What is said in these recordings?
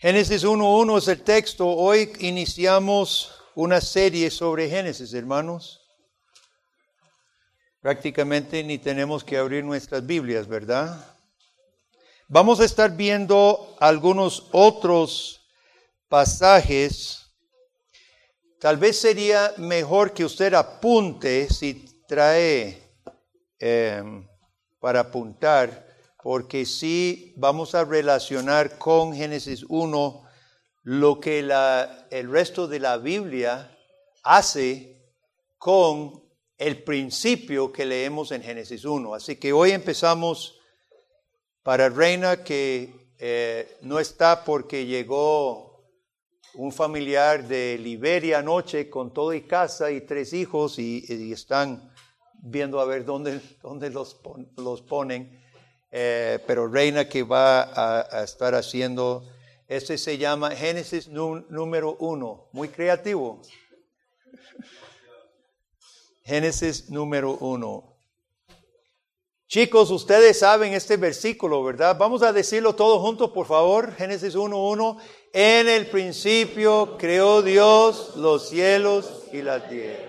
Génesis 1.1 es el texto. Hoy iniciamos una serie sobre Génesis, hermanos. Prácticamente ni tenemos que abrir nuestras Biblias, ¿verdad? Vamos a estar viendo algunos otros pasajes. Tal vez sería mejor que usted apunte si trae em, para apuntar, porque sí vamos a relacionar con Génesis 1 lo que el resto de la Biblia hace con el principio que leemos en Génesis 1. Así que hoy empezamos para Reina que eh, no está porque llegó un familiar de Liberia anoche con todo y casa y tres hijos y, están viendo a ver dónde, dónde los, los ponen. Eh, pero Reina que va a, estar haciendo, este se llama Génesis número uno, muy creativo. Génesis número uno. Chicos, ustedes saben este versículo, ¿verdad? Vamos a decirlo todos juntos, por favor. Génesis 1.1. En el principio creó Dios los cielos y la tierra.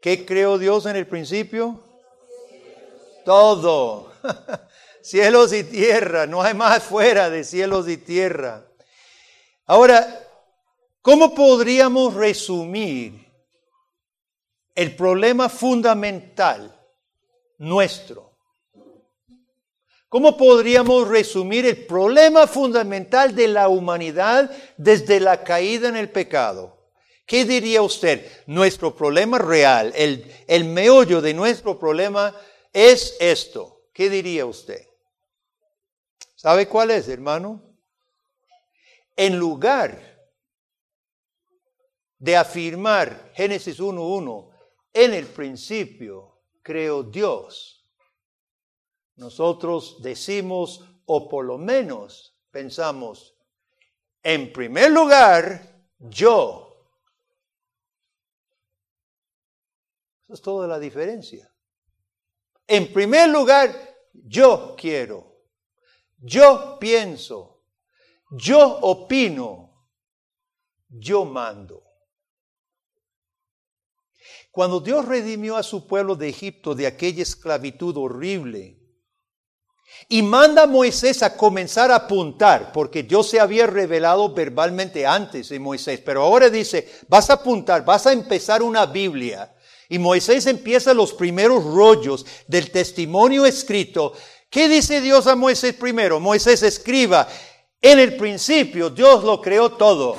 ¿Qué creó Dios en el principio? Todo. cielos y tierra. No hay más fuera de cielos y tierra. Ahora, ¿cómo podríamos resumir el problema fundamental nuestro. ¿Cómo podríamos resumir el problema fundamental de la humanidad desde la caída en el pecado? ¿Qué diría usted? Nuestro problema real, el, el meollo de nuestro problema es esto. ¿Qué diría usted? ¿Sabe cuál es, hermano? En lugar de afirmar Génesis 1.1, en el principio creó Dios. Nosotros decimos, o por lo menos pensamos, en primer lugar, yo. Esa es toda la diferencia. En primer lugar, yo quiero, yo pienso, yo opino, yo mando. Cuando Dios redimió a su pueblo de Egipto de aquella esclavitud horrible y manda a Moisés a comenzar a apuntar, porque Dios se había revelado verbalmente antes de Moisés, pero ahora dice, vas a apuntar, vas a empezar una Biblia. Y Moisés empieza los primeros rollos del testimonio escrito. ¿Qué dice Dios a Moisés primero? Moisés escriba, en el principio Dios lo creó todo.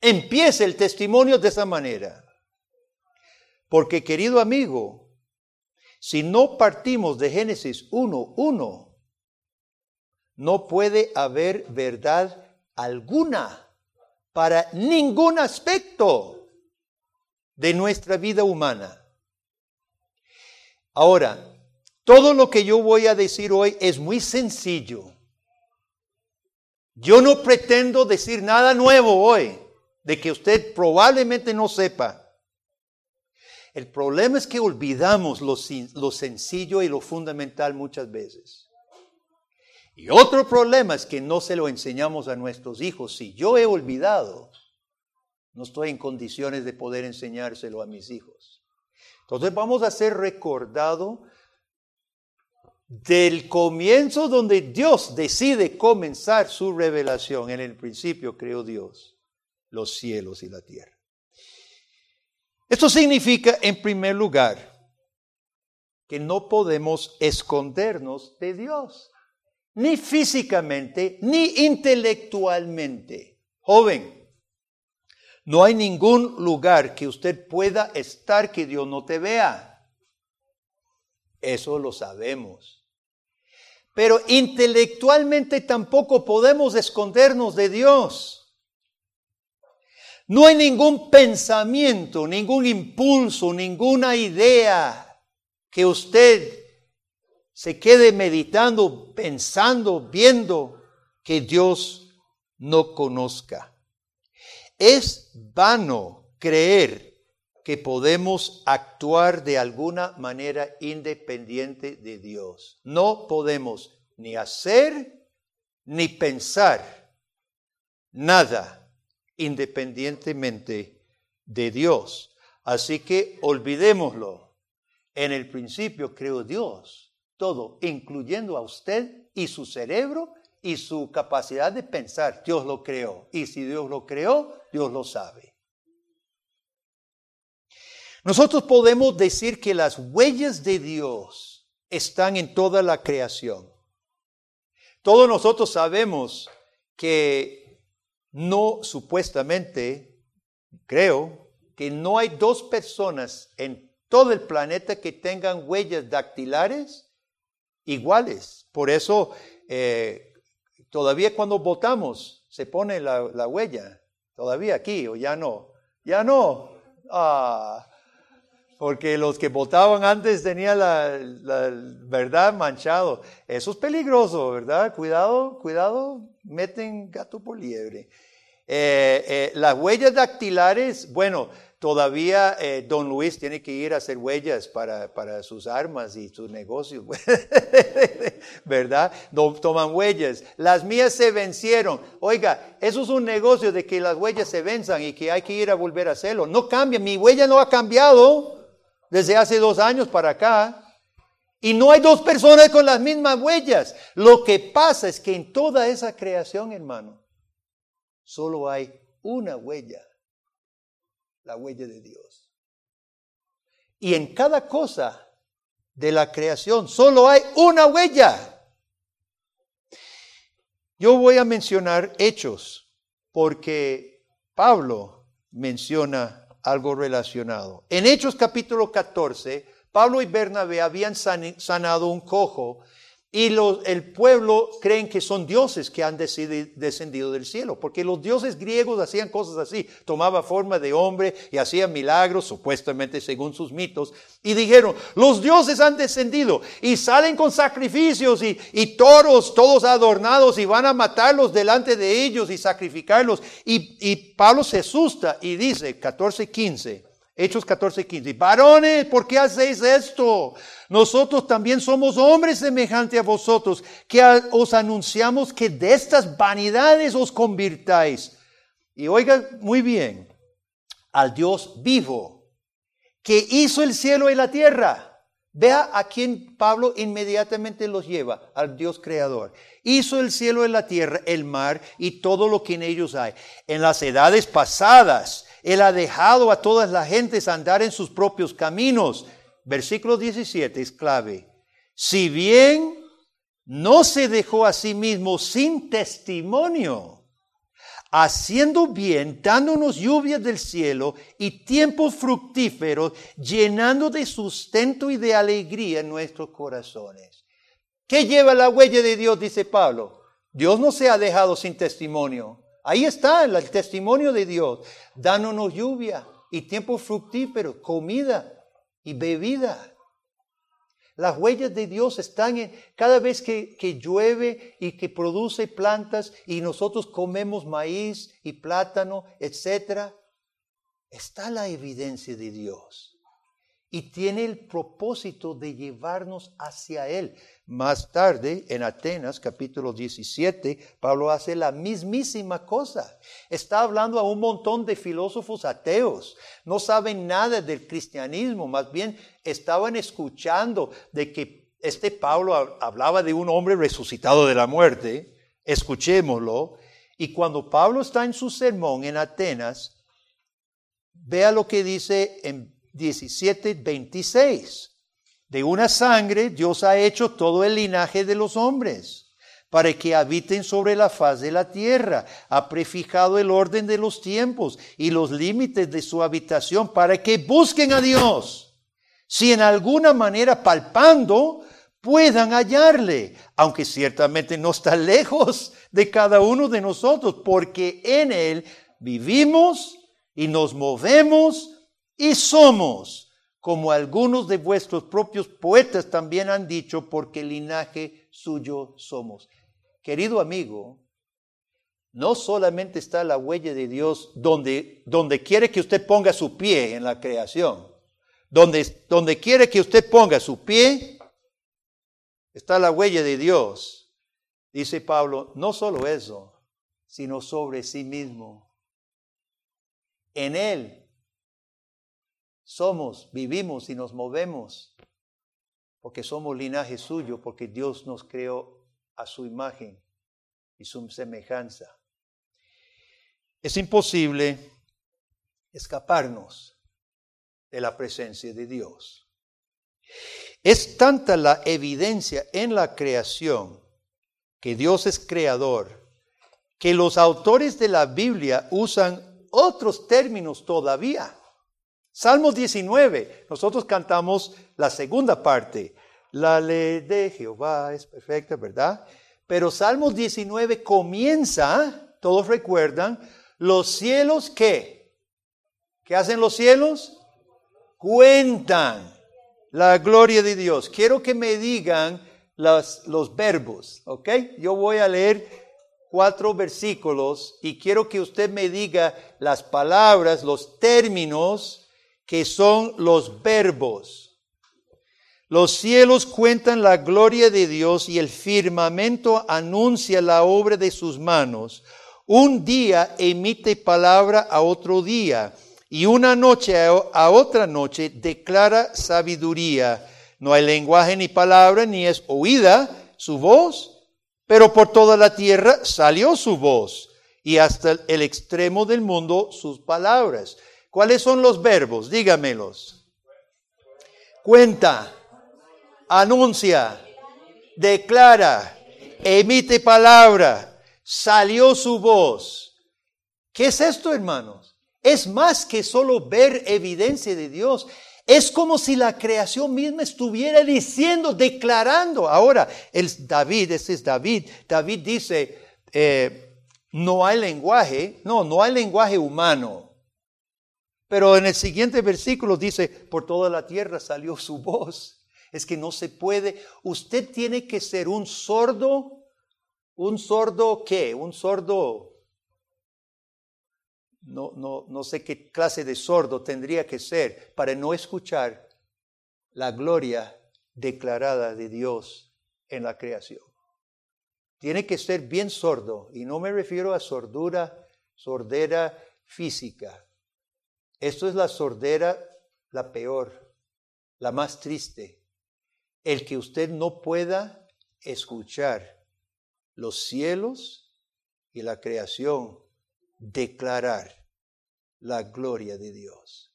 Empieza el testimonio de esa manera. Porque querido amigo, si no partimos de Génesis 1.1, no puede haber verdad alguna para ningún aspecto de nuestra vida humana. Ahora, todo lo que yo voy a decir hoy es muy sencillo. Yo no pretendo decir nada nuevo hoy de que usted probablemente no sepa. El problema es que olvidamos lo, sencillo y lo fundamental muchas veces. Y otro problema es que no se lo enseñamos a nuestros hijos. Si yo he olvidado, no estoy en condiciones de poder enseñárselo a mis hijos. Entonces vamos a ser recordado del comienzo donde Dios decide comenzar su revelación. En el principio creó Dios los cielos y la tierra. Esto significa, en primer lugar, que no podemos escondernos de Dios, ni físicamente, ni intelectualmente. Joven, no hay ningún lugar que usted pueda estar que Dios no te vea. Eso lo sabemos. Pero intelectualmente tampoco podemos escondernos de Dios. No hay ningún pensamiento, ningún impulso, ninguna idea que usted se quede meditando, pensando, viendo que Dios no conozca. Es vano creer que podemos actuar de alguna manera independiente de Dios. No podemos ni hacer ni pensar nada independientemente de Dios. Así que olvidémoslo. En el principio creó Dios todo, incluyendo a usted y su cerebro y su capacidad de pensar. Dios lo creó. Y si Dios lo creó, Dios lo sabe. Nosotros podemos decir que las huellas de Dios están en toda la creación. Todos nosotros sabemos que no supuestamente, creo, que no hay dos personas en todo el planeta que tengan huellas dactilares iguales. Por eso, eh, todavía cuando votamos, se pone la, huella. Todavía aquí, o ya no. Ya no. Ah, porque los que votaban antes tenían la, verdad manchado. Eso es peligroso, ¿verdad? Cuidado, cuidado, meten gato por liebre. Eh, eh, las huellas dactilares, bueno, todavía eh, don Luis tiene que ir a hacer huellas para, para sus armas y sus negocios, ¿verdad? No toman huellas. Las mías se vencieron. Oiga, eso es un negocio de que las huellas se venzan y que hay que ir a volver a hacerlo. No cambia, mi huella no ha cambiado desde hace dos años para acá. Y no hay dos personas con las mismas huellas. Lo que pasa es que en toda esa creación, hermano, solo hay una huella, la huella de Dios. Y en cada cosa de la creación solo hay una huella. Yo voy a mencionar hechos porque Pablo menciona algo relacionado. En Hechos capítulo 14, Pablo y Bernabé habían sanado un cojo y el pueblo creen que son dioses que han descendido del cielo, porque los dioses griegos hacían cosas así, tomaba forma de hombre y hacían milagros, supuestamente según sus mitos, y dijeron, los dioses han descendido y salen con sacrificios y, y toros todos adornados y van a matarlos delante de ellos y sacrificarlos. Y, y Pablo se asusta y dice, 14, 15, Hechos 14, 15. Varones, ¿por qué hacéis esto? Nosotros también somos hombres semejantes a vosotros, que os anunciamos que de estas vanidades os convirtáis. Y oiga muy bien, al Dios vivo, que hizo el cielo y la tierra. Vea a quién Pablo inmediatamente los lleva, al Dios creador. Hizo el cielo y la tierra, el mar y todo lo que en ellos hay. En las edades pasadas, él ha dejado a todas las gentes andar en sus propios caminos. Versículo 17 es clave. Si bien no se dejó a sí mismo sin testimonio, haciendo bien, dándonos lluvias del cielo y tiempos fructíferos, llenando de sustento y de alegría nuestros corazones. ¿Qué lleva la huella de Dios? Dice Pablo. Dios no se ha dejado sin testimonio. Ahí está el testimonio de Dios, dándonos lluvia y tiempo fructífero, comida y bebida. Las huellas de Dios están en cada vez que, que, llueve y que produce plantas y nosotros comemos maíz y plátano, etc. Está la evidencia de Dios y tiene el propósito de llevarnos hacia Él. Más tarde, en Atenas, capítulo 17, Pablo hace la mismísima cosa. Está hablando a un montón de filósofos ateos. No saben nada del cristianismo, más bien estaban escuchando de que este Pablo hablaba de un hombre resucitado de la muerte. Escuchémoslo. Y cuando Pablo está en su sermón en Atenas, vea lo que dice en 17, 26. De una sangre Dios ha hecho todo el linaje de los hombres para que habiten sobre la faz de la tierra. Ha prefijado el orden de los tiempos y los límites de su habitación para que busquen a Dios. Si en alguna manera palpando puedan hallarle, aunque ciertamente no está lejos de cada uno de nosotros, porque en Él vivimos y nos movemos y somos, como algunos de vuestros propios poetas también han dicho, porque linaje suyo somos. Querido amigo, no solamente está la huella de Dios donde, donde quiere que usted ponga su pie en la creación, donde, donde quiere que usted ponga su pie, está la huella de Dios. Dice Pablo, no solo eso, sino sobre sí mismo. En Él somos, vivimos y nos movemos, porque somos linaje suyo, porque Dios nos creó a su imagen y su semejanza. Es imposible escaparnos de la presencia de Dios. Es tanta la evidencia en la creación que Dios es creador, que los autores de la Biblia usan otros términos todavía. Salmos 19, nosotros cantamos la segunda parte. La ley de Jehová es perfecta, ¿verdad? Pero Salmos 19 comienza, todos recuerdan, los cielos qué? ¿Qué hacen los cielos? Cuentan la gloria de Dios. Quiero que me digan los, los verbos, ¿ok? Yo voy a leer cuatro versículos y quiero que usted me diga las palabras, los términos que son los verbos. Los cielos cuentan la gloria de Dios y el firmamento anuncia la obra de sus manos. Un día emite palabra a otro día y una noche a otra noche declara sabiduría. No hay lenguaje ni palabra, ni es oída su voz, pero por toda la tierra salió su voz y hasta el extremo del mundo sus palabras. ¿Cuáles son los verbos? Dígamelos. Cuenta, anuncia, declara, emite palabra, salió su voz. ¿Qué es esto, hermanos? Es más que solo ver evidencia de Dios. Es como si la creación misma estuviera diciendo, declarando. Ahora, el David, ese es David. David dice, eh, no hay lenguaje, no, no hay lenguaje humano. Pero en el siguiente versículo dice, por toda la tierra salió su voz. Es que no se puede, usted tiene que ser un sordo, un sordo qué, un sordo no, no, no sé qué clase de sordo tendría que ser para no escuchar la gloria declarada de Dios en la creación. Tiene que ser bien sordo, y no me refiero a sordura, sordera física. Esto es la sordera, la peor, la más triste. El que usted no pueda escuchar los cielos y la creación declarar la gloria de Dios.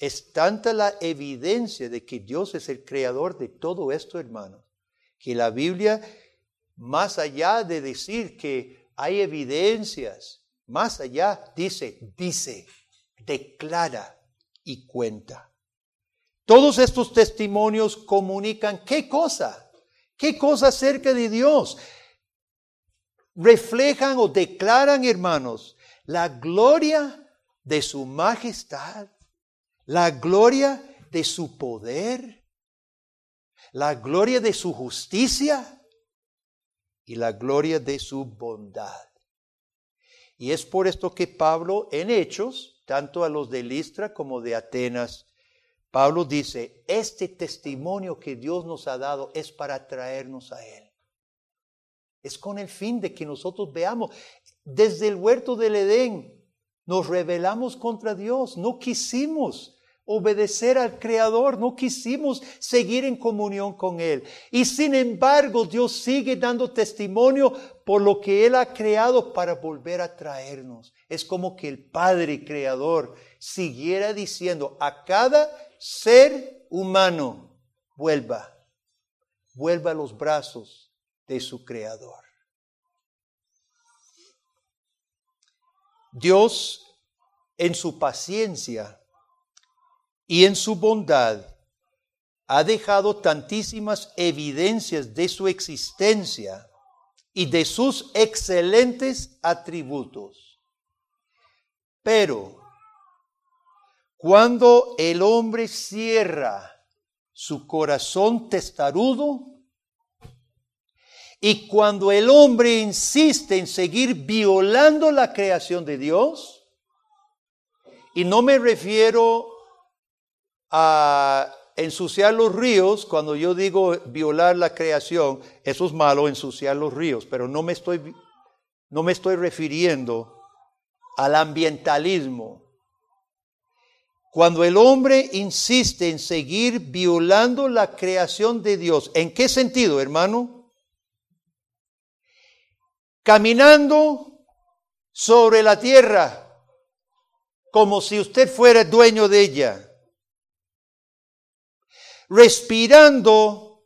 Es tanta la evidencia de que Dios es el creador de todo esto, hermanos, que la Biblia, más allá de decir que hay evidencias, más allá dice, dice, declara y cuenta. Todos estos testimonios comunican qué cosa, qué cosa acerca de Dios reflejan o declaran, hermanos, la gloria de su majestad, la gloria de su poder, la gloria de su justicia y la gloria de su bondad. Y es por esto que Pablo en Hechos, tanto a los de Listra como de Atenas, Pablo dice, este testimonio que Dios nos ha dado es para traernos a Él. Es con el fin de que nosotros veamos. Desde el huerto del Edén nos rebelamos contra Dios. No quisimos obedecer al Creador, no quisimos seguir en comunión con Él. Y sin embargo, Dios sigue dando testimonio por lo que Él ha creado para volver a traernos. Es como que el Padre Creador siguiera diciendo a cada ser humano, vuelva, vuelva a los brazos de su creador. Dios en su paciencia y en su bondad ha dejado tantísimas evidencias de su existencia y de sus excelentes atributos. Pero cuando el hombre cierra su corazón testarudo, y cuando el hombre insiste en seguir violando la creación de Dios, y no me refiero a ensuciar los ríos, cuando yo digo violar la creación, eso es malo, ensuciar los ríos, pero no me estoy no me estoy refiriendo al ambientalismo. Cuando el hombre insiste en seguir violando la creación de Dios, ¿en qué sentido, hermano? Caminando sobre la tierra como si usted fuera dueño de ella. Respirando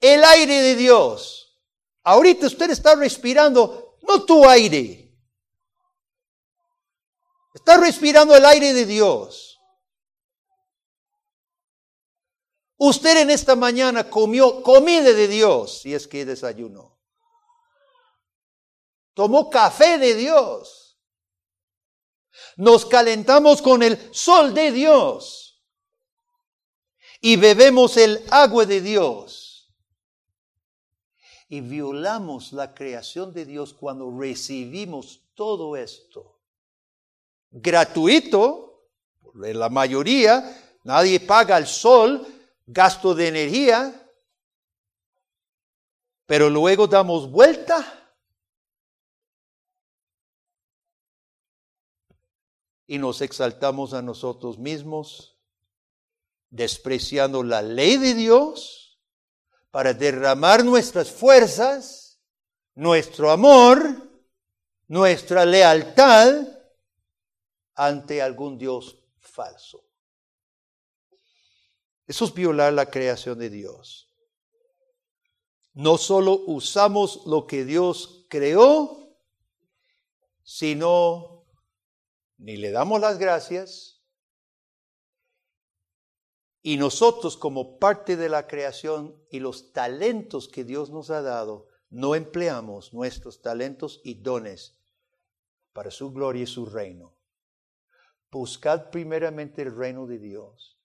el aire de Dios. Ahorita usted está respirando no tu aire. Está respirando el aire de Dios. Usted en esta mañana comió comida de Dios, si es que desayunó. Tomó café de Dios. Nos calentamos con el sol de Dios y bebemos el agua de Dios. Y violamos la creación de Dios cuando recibimos todo esto. Gratuito, la mayoría, nadie paga el sol, gasto de energía, pero luego damos vuelta y nos exaltamos a nosotros mismos, despreciando la ley de Dios para derramar nuestras fuerzas, nuestro amor, nuestra lealtad ante algún Dios falso. Eso es violar la creación de Dios. No solo usamos lo que Dios creó, sino ni le damos las gracias, y nosotros como parte de la creación y los talentos que Dios nos ha dado, no empleamos nuestros talentos y dones para su gloria y su reino. Buscad primeramente el reino de Dios.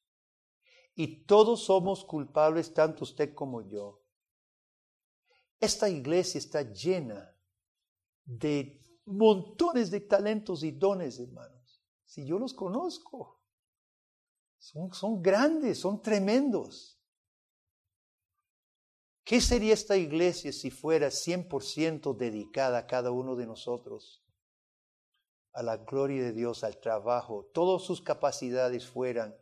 Y todos somos culpables, tanto usted como yo. Esta iglesia está llena de montones de talentos y dones, hermanos. Si yo los conozco, son, grandes, son tremendos. ¿Qué sería esta iglesia si fuera 100% dedicada a cada uno de nosotros? A la gloria de Dios, al trabajo, todas sus capacidades fueran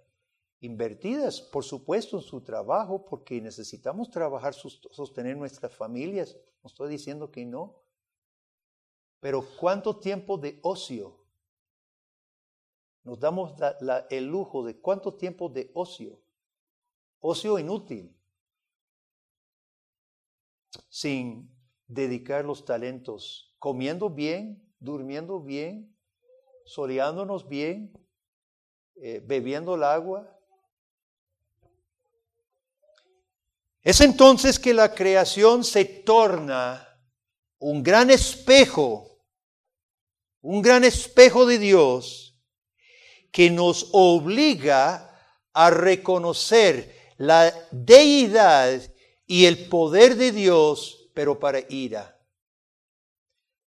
invertidas, por supuesto, en su trabajo, porque necesitamos trabajar, sostener nuestras familias. No estoy diciendo que no. Pero ¿cuánto tiempo de ocio? Nos damos el lujo de cuánto tiempo de ocio. Ocio inútil. Sin dedicar los talentos, comiendo bien, durmiendo bien, soleándonos bien, eh, bebiendo el agua. Es entonces que la creación se torna un gran espejo un gran espejo de Dios que nos obliga a reconocer la deidad y el poder de Dios, pero para ira.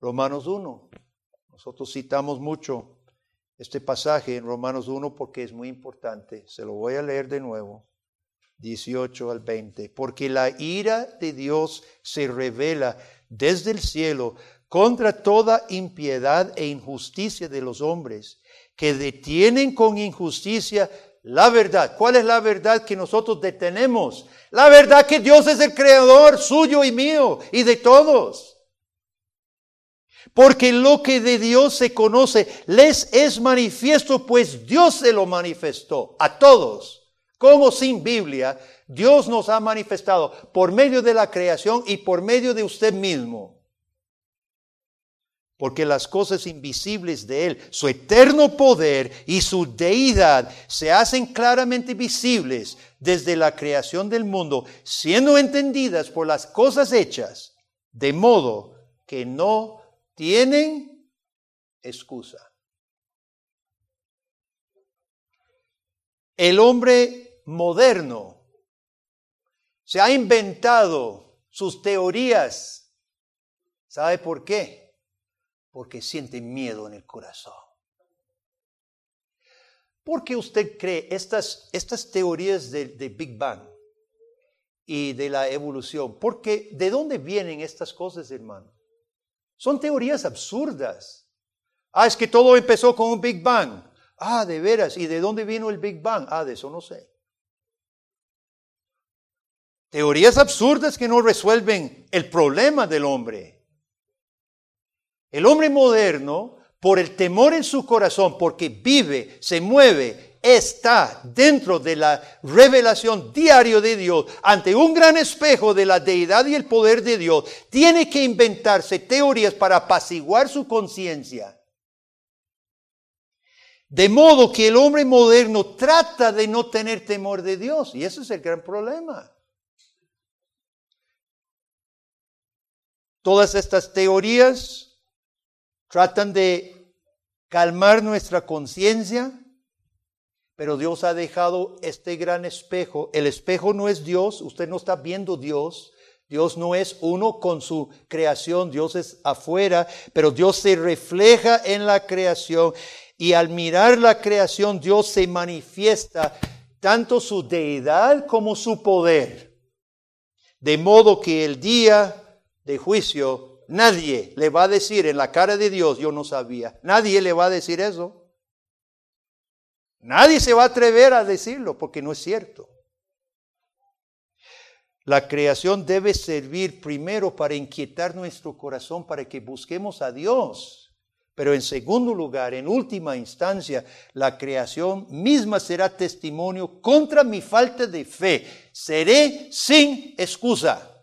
Romanos 1. Nosotros citamos mucho este pasaje en Romanos 1 porque es muy importante. Se lo voy a leer de nuevo. 18 al 20. Porque la ira de Dios se revela desde el cielo contra toda impiedad e injusticia de los hombres, que detienen con injusticia la verdad. ¿Cuál es la verdad que nosotros detenemos? La verdad que Dios es el creador suyo y mío y de todos. Porque lo que de Dios se conoce les es manifiesto, pues Dios se lo manifestó a todos. Como sin Biblia, Dios nos ha manifestado por medio de la creación y por medio de usted mismo porque las cosas invisibles de Él, su eterno poder y su deidad se hacen claramente visibles desde la creación del mundo, siendo entendidas por las cosas hechas, de modo que no tienen excusa. El hombre moderno se ha inventado sus teorías. ¿Sabe por qué? Porque siente miedo en el corazón. ¿Por qué usted cree estas, estas teorías de, de Big Bang y de la evolución? Porque ¿de dónde vienen estas cosas, hermano? Son teorías absurdas. Ah, es que todo empezó con un Big Bang. Ah, de veras. ¿Y de dónde vino el Big Bang? Ah, de eso no sé. Teorías absurdas que no resuelven el problema del hombre. El hombre moderno, por el temor en su corazón, porque vive, se mueve, está dentro de la revelación diario de Dios, ante un gran espejo de la deidad y el poder de Dios, tiene que inventarse teorías para apaciguar su conciencia. De modo que el hombre moderno trata de no tener temor de Dios, y ese es el gran problema. Todas estas teorías tratan de calmar nuestra conciencia, pero Dios ha dejado este gran espejo. El espejo no es Dios, usted no está viendo Dios. Dios no es uno con su creación, Dios es afuera, pero Dios se refleja en la creación y al mirar la creación Dios se manifiesta tanto su deidad como su poder. De modo que el día de juicio, nadie le va a decir en la cara de Dios, yo no sabía. Nadie le va a decir eso. Nadie se va a atrever a decirlo porque no es cierto. La creación debe servir primero para inquietar nuestro corazón, para que busquemos a Dios. Pero en segundo lugar, en última instancia, la creación misma será testimonio contra mi falta de fe. Seré sin excusa.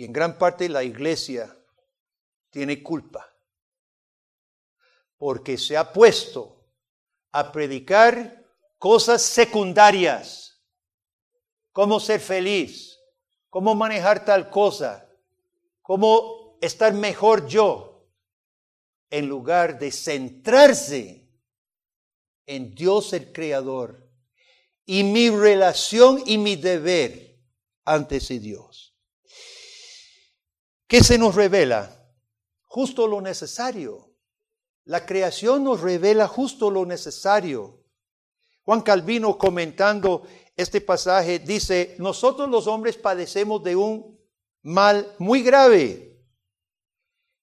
Y en gran parte la iglesia tiene culpa. Porque se ha puesto a predicar cosas secundarias, cómo ser feliz, cómo manejar tal cosa, cómo estar mejor yo, en lugar de centrarse en Dios el Creador y mi relación y mi deber ante ese Dios. ¿Qué se nos revela? Justo lo necesario. La creación nos revela justo lo necesario. Juan Calvino comentando este pasaje dice, nosotros los hombres padecemos de un mal muy grave.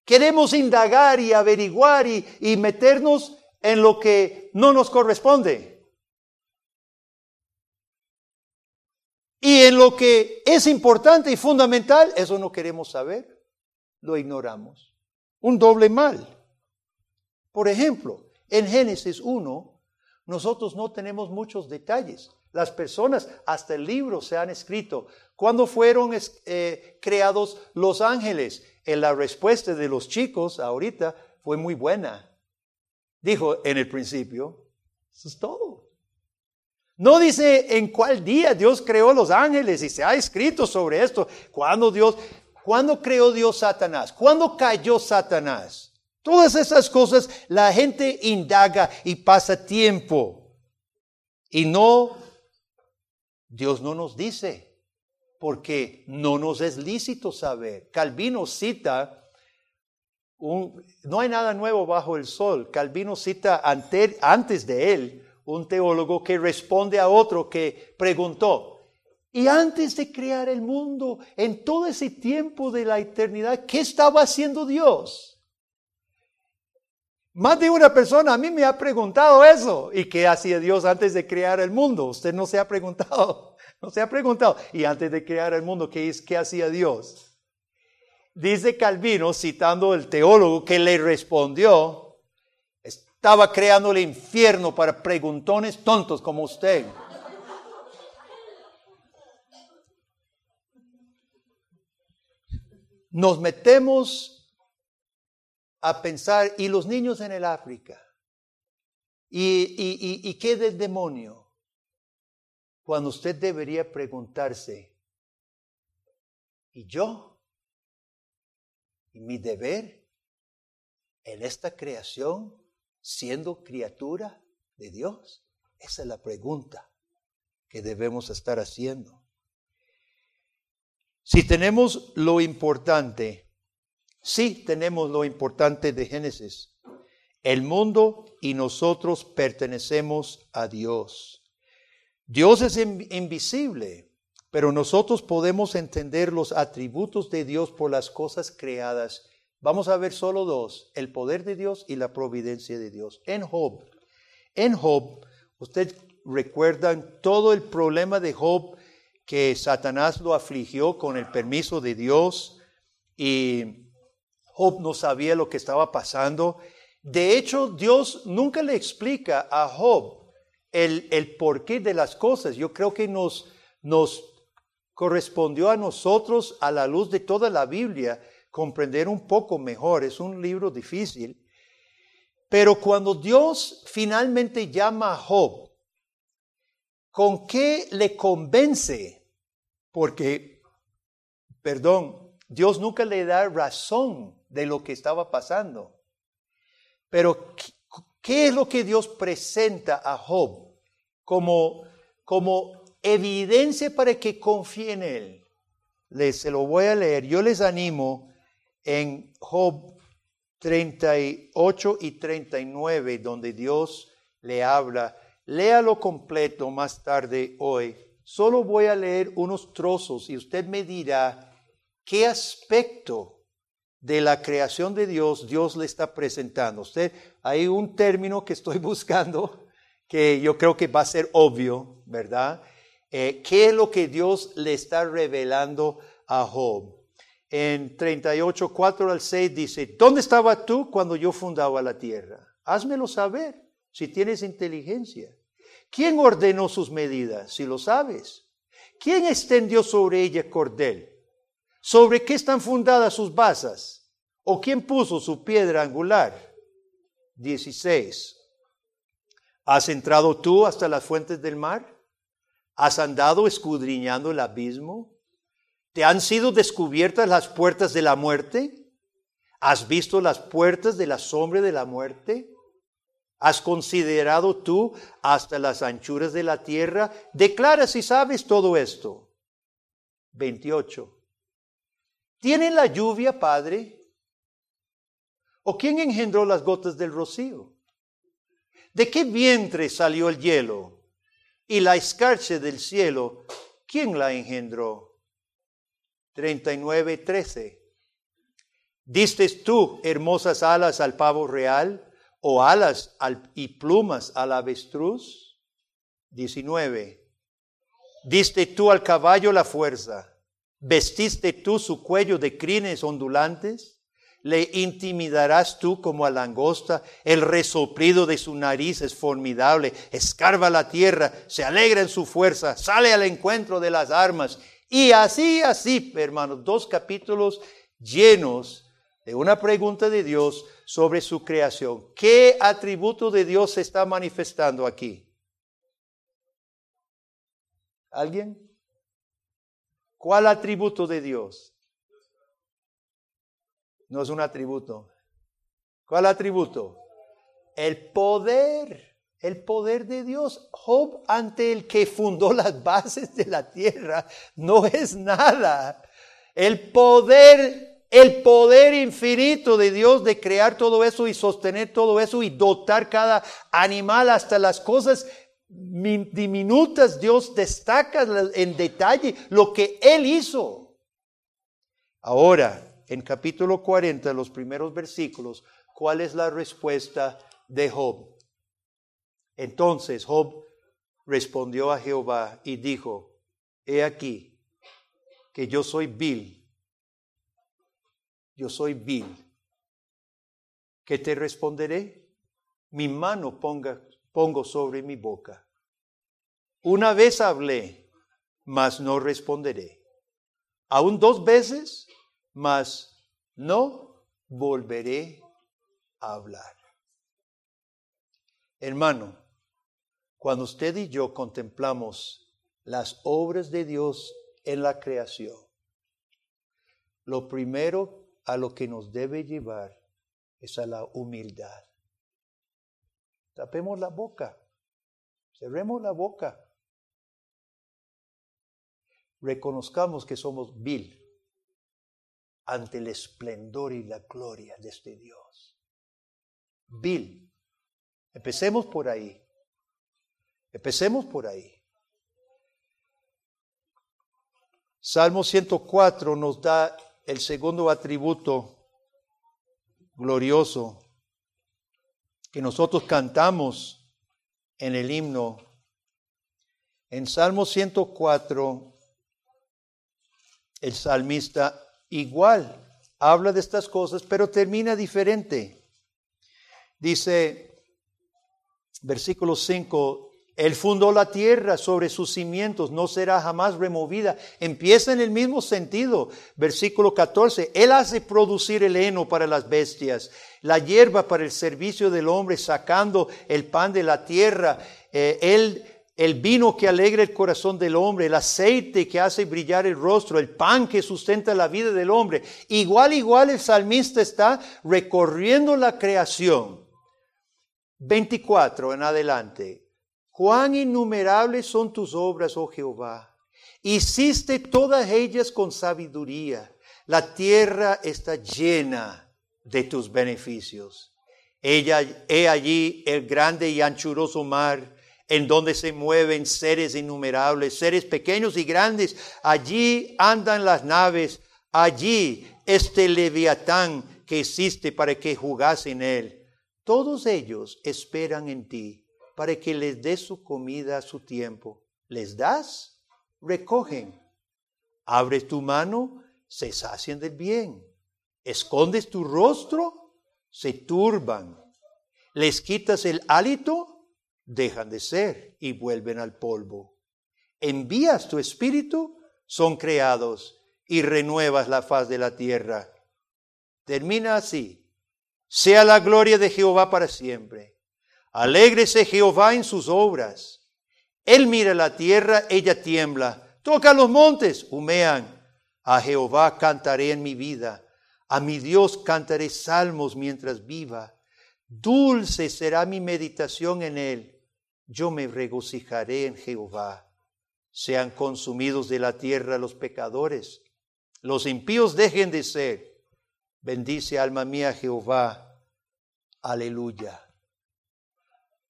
Queremos indagar y averiguar y, y meternos en lo que no nos corresponde. Y en lo que es importante y fundamental, eso no queremos saber lo ignoramos. Un doble mal. Por ejemplo, en Génesis 1, nosotros no tenemos muchos detalles. Las personas, hasta el libro se han escrito. ¿Cuándo fueron eh, creados los ángeles? En la respuesta de los chicos ahorita fue muy buena. Dijo en el principio, eso es todo. No dice en cuál día Dios creó los ángeles y se ha escrito sobre esto. Cuando Dios, ¿Cuándo creó Dios Satanás? ¿Cuándo cayó Satanás? Todas esas cosas la gente indaga y pasa tiempo. Y no, Dios no nos dice, porque no nos es lícito saber. Calvino cita, no hay nada nuevo bajo el sol. Calvino cita antes de él un teólogo que responde a otro que preguntó, y antes de crear el mundo, en todo ese tiempo de la eternidad, ¿qué estaba haciendo Dios? Más de una persona a mí me ha preguntado eso. ¿Y qué hacía Dios antes de crear el mundo? Usted no se ha preguntado. No se ha preguntado. ¿Y antes de crear el mundo, qué, qué hacía Dios? Dice Calvino, citando el teólogo que le respondió, estaba creando el infierno para preguntones tontos como usted. Nos metemos a pensar, ¿y los niños en el África? ¿Y, y, qué del demonio? Cuando usted debería preguntarse, ¿y yo? ¿Y mi deber en esta creación siendo criatura de Dios? Esa es la pregunta que debemos estar haciendo. Si tenemos lo importante, sí tenemos lo importante de Génesis. El mundo y nosotros pertenecemos a Dios. Dios es invisible. pero nosotros podemos entender los atributos de Dios por las cosas creadas. Vamos a ver solo dos, el poder de Dios y la providencia de Dios. En Job, en Job, usted recuerdan todo el problema de Job que Satanás lo afligió con el permiso de Dios y Job no sabía lo que estaba pasando. De hecho, Dios nunca le explica a Job el, el porqué de las cosas. Yo creo que nos, nos correspondió a nosotros, a la luz de toda la Biblia, comprender un poco mejor. Es un libro difícil. Pero cuando Dios finalmente llama a Job, ¿con qué le convence? Porque, perdón, Dios nunca le da razón de lo que estaba pasando. Pero, ¿qué es lo que Dios presenta a Job como, como evidencia para que confíe en Él. Les se lo voy a leer. Yo les animo en Job 38 y 39, donde Dios le habla. Léalo completo más tarde hoy. Solo voy a leer unos trozos y usted me dirá qué aspecto de la creación de Dios Dios le está presentando. Usted, hay un término que estoy buscando que yo creo que va a ser obvio, ¿verdad? Eh, ¿Qué es lo que Dios le está revelando a Job? En 38, 4 al 6 dice, ¿dónde estaba tú cuando yo fundaba la tierra? Házmelo saber si tienes inteligencia. ¿Quién ordenó sus medidas, si lo sabes? ¿Quién extendió sobre ella cordel? ¿Sobre qué están fundadas sus basas? ¿O quién puso su piedra angular? 16. ¿Has entrado tú hasta las fuentes del mar? ¿Has andado escudriñando el abismo? ¿Te han sido descubiertas las puertas de la muerte? ¿Has visto las puertas de la sombra de la muerte? ¿Has considerado tú hasta las anchuras de la tierra? Declara si sabes todo esto. 28. ¿Tiene la lluvia, Padre? ¿O quién engendró las gotas del rocío? ¿De qué vientre salió el hielo? y la escarcha del cielo, ¿quién la engendró? 39, 13. ¿Diste tú hermosas alas al pavo real o alas y plumas al avestruz? 19. ¿Diste tú al caballo la fuerza? ¿Vestiste tú su cuello de crines ondulantes? le intimidarás tú como a langosta. El resoplido de su nariz es formidable, escarba la tierra, se alegra en su fuerza, sale al encuentro de las armas. Y así, así, hermanos, dos capítulos llenos de una pregunta de Dios sobre su creación. ¿Qué atributo de Dios se está manifestando aquí? ¿Alguien? ¿Cuál atributo de Dios? no es un atributo. ¿Cuál atributo? El poder, el poder de Dios. Job ante el que fundó las bases de la tierra no es nada. El poder, el poder infinito de Dios de crear todo eso y sostener todo eso y dotar cada animal hasta las cosas diminutas. Dios destaca en detalle lo que Él hizo. Ahora, en capítulo 40, los primeros versículos, cuál es la respuesta de Job. Entonces Job respondió a Jehová y dijo, he aquí que yo soy vil, yo soy vil. ¿Qué te responderé? Mi mano pongo sobre mi boca. Una vez hablé, mas no responderé. Aún dos veces, mas no volveré a hablar. Hermano, cuando usted y yo contemplamos las obras de Dios en la creación, lo primero a lo que nos debe llevar es a la humildad. Tapemos la boca, cerremos la boca, reconozcamos que somos vil ante el esplendor y la gloria de este Dios. Bill, empecemos por ahí. Empecemos por ahí. Salmo 104 nos da el segundo atributo glorioso que nosotros cantamos en el himno. En Salmo 104, el salmista igual habla de estas cosas, pero termina diferente. Dice, versículo 5, él fundó la tierra sobre sus cimientos, no será jamás removida. Empieza en el mismo sentido. Versículo 14. Él hace producir el heno para las bestias, la hierba para el servicio del hombre, sacando el pan de la tierra. Eh, él, el vino que alegra el corazón del hombre, el aceite que hace brillar el rostro, el pan que sustenta la vida del hombre. Igual, igual el salmista está recorriendo la creación. 24 en adelante. Cuán innumerables son tus obras, oh Jehová. Hiciste todas ellas con sabiduría. La tierra está llena de tus beneficios. Ella, he allí el grande y anchuroso mar, en donde se mueven seres innumerables, seres pequeños y grandes. Allí andan las naves, allí este leviatán que existe para que jugase en él. Todos ellos esperan en ti para que les dé su comida a su tiempo. ¿Les das? Recogen. Abres tu mano, se sacian del bien. Escondes tu rostro, se turban. Les quitas el hálito, dejan de ser y vuelven al polvo. Envías tu espíritu, son creados y renuevas la faz de la tierra. Termina así. Sea la gloria de Jehová para siempre. Alégrese Jehová en sus obras. Él mira la tierra, ella tiembla. Toca los montes, humean. A Jehová cantaré en mi vida. A mi Dios cantaré salmos mientras viva. Dulce será mi meditación en él. Yo me regocijaré en Jehová. Sean consumidos de la tierra los pecadores. Los impíos dejen de ser. Bendice alma mía Jehová. Aleluya.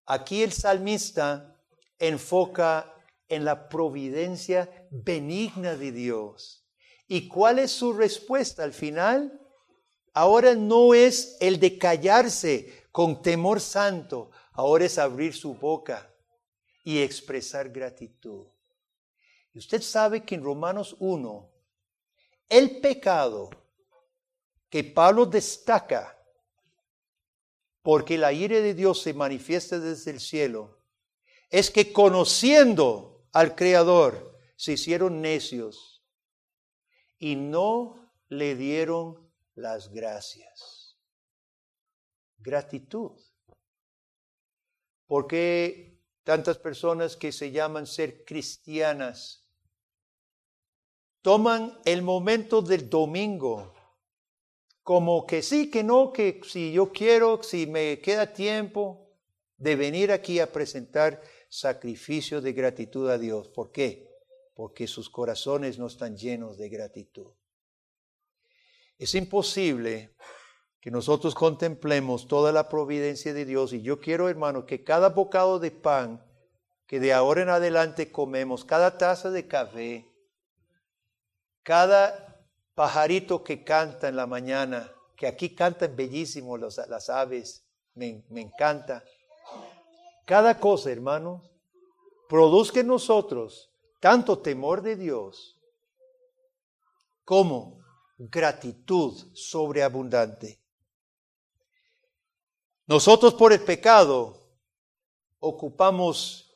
Aquí el salmista enfoca en la providencia benigna de Dios. ¿Y cuál es su respuesta al final? Ahora no es el de callarse con temor santo, ahora es abrir su boca y expresar gratitud. Y usted sabe que en Romanos 1, el pecado que Pablo destaca porque la ira de Dios se manifiesta desde el cielo, es que conociendo al Creador, se hicieron necios y no le dieron las gracias. Gratitud. porque tantas personas que se llaman ser cristianas toman el momento del domingo como que sí, que no, que si yo quiero, si me queda tiempo de venir aquí a presentar sacrificio de gratitud a Dios. ¿Por qué? Porque sus corazones no están llenos de gratitud. Es imposible que nosotros contemplemos toda la providencia de Dios y yo quiero, hermano, que cada bocado de pan que de ahora en adelante comemos, cada taza de café, cada pajarito que canta en la mañana, que aquí cantan bellísimo las aves, me, me encanta. Cada cosa, hermanos, produzca en nosotros tanto temor de Dios como gratitud sobreabundante. Nosotros por el pecado ocupamos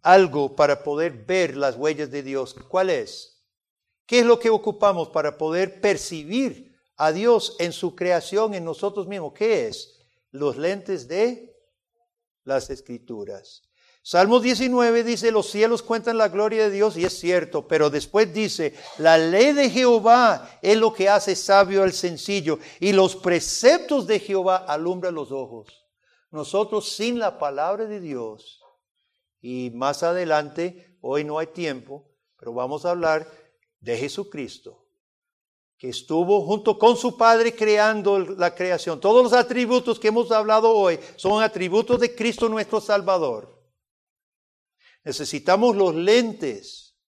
algo para poder ver las huellas de Dios. ¿Cuál es? ¿Qué es lo que ocupamos para poder percibir a Dios en su creación, en nosotros mismos? ¿Qué es? Los lentes de las escrituras. Salmo 19 dice, los cielos cuentan la gloria de Dios y es cierto, pero después dice, la ley de Jehová es lo que hace sabio al sencillo y los preceptos de Jehová alumbran los ojos. Nosotros sin la palabra de Dios, y más adelante, hoy no hay tiempo, pero vamos a hablar de Jesucristo, que estuvo junto con su Padre creando la creación. Todos los atributos que hemos hablado hoy son atributos de Cristo nuestro Salvador. Necesitamos los lentes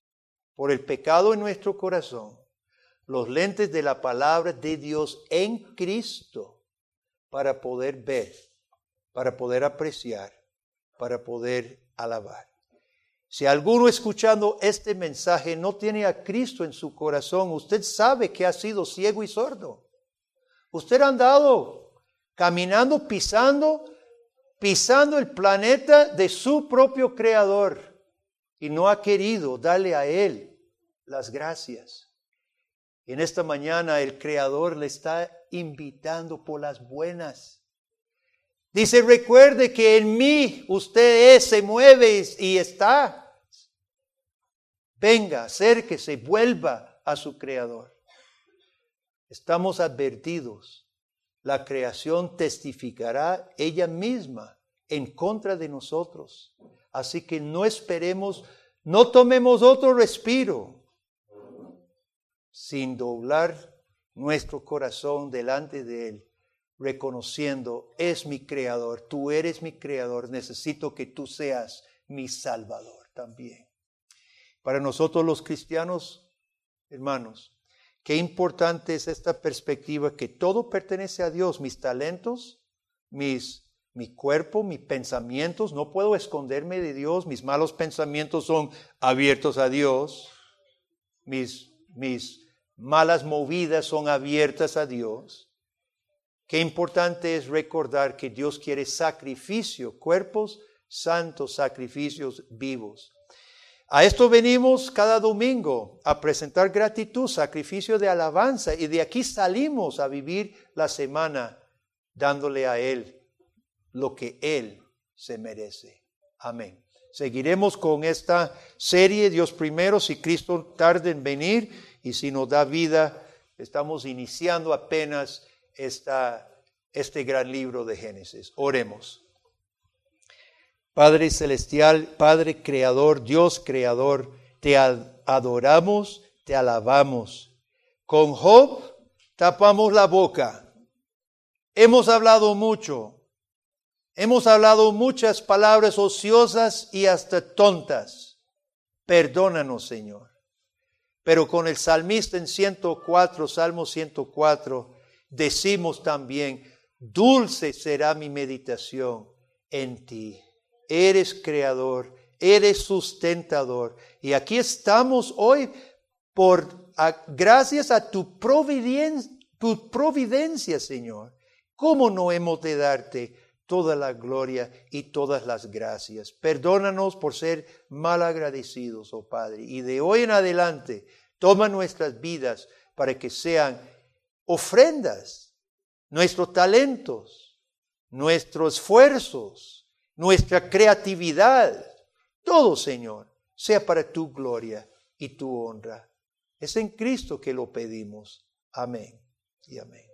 por el pecado en nuestro corazón, los lentes de la palabra de Dios en Cristo para poder ver, para poder apreciar, para poder alabar. Si alguno escuchando este mensaje no tiene a Cristo en su corazón, usted sabe que ha sido ciego y sordo. Usted ha andado caminando, pisando, pisando el planeta de su propio creador y no ha querido darle a Él las gracias. En esta mañana el creador le está invitando por las buenas. Dice, recuerde que en mí usted se mueve y está. Venga, acérquese, vuelva a su creador. Estamos advertidos. La creación testificará ella misma en contra de nosotros. Así que no esperemos, no tomemos otro respiro sin doblar nuestro corazón delante de Él, reconociendo, es mi creador, tú eres mi creador, necesito que tú seas mi salvador también. Para nosotros los cristianos, hermanos, qué importante es esta perspectiva que todo pertenece a Dios, mis talentos, mis mi cuerpo, mis pensamientos, no puedo esconderme de Dios, mis malos pensamientos son abiertos a Dios, mis, mis malas movidas son abiertas a Dios. Qué importante es recordar que Dios quiere sacrificio, cuerpos santos, sacrificios vivos. A esto venimos cada domingo a presentar gratitud, sacrificio de alabanza y de aquí salimos a vivir la semana dándole a Él lo que Él se merece. Amén. Seguiremos con esta serie, Dios primero, si Cristo tarde en venir y si nos da vida, estamos iniciando apenas esta, este gran libro de Génesis. Oremos. Padre Celestial, Padre Creador, Dios Creador, te adoramos, te alabamos. Con Job tapamos la boca. Hemos hablado mucho. Hemos hablado muchas palabras ociosas y hasta tontas. Perdónanos, Señor. Pero con el salmista en 104, Salmo 104, decimos también, dulce será mi meditación en ti eres creador, eres sustentador. Y aquí estamos hoy por gracias a tu providencia, tu providencia, Señor. ¿Cómo no hemos de darte toda la gloria y todas las gracias? Perdónanos por ser mal agradecidos, oh Padre. Y de hoy en adelante, toma nuestras vidas para que sean ofrendas, nuestros talentos, nuestros esfuerzos, nuestra creatividad, todo, Señor, sea para tu gloria y tu honra. Es en Cristo que lo pedimos. Amén y amén.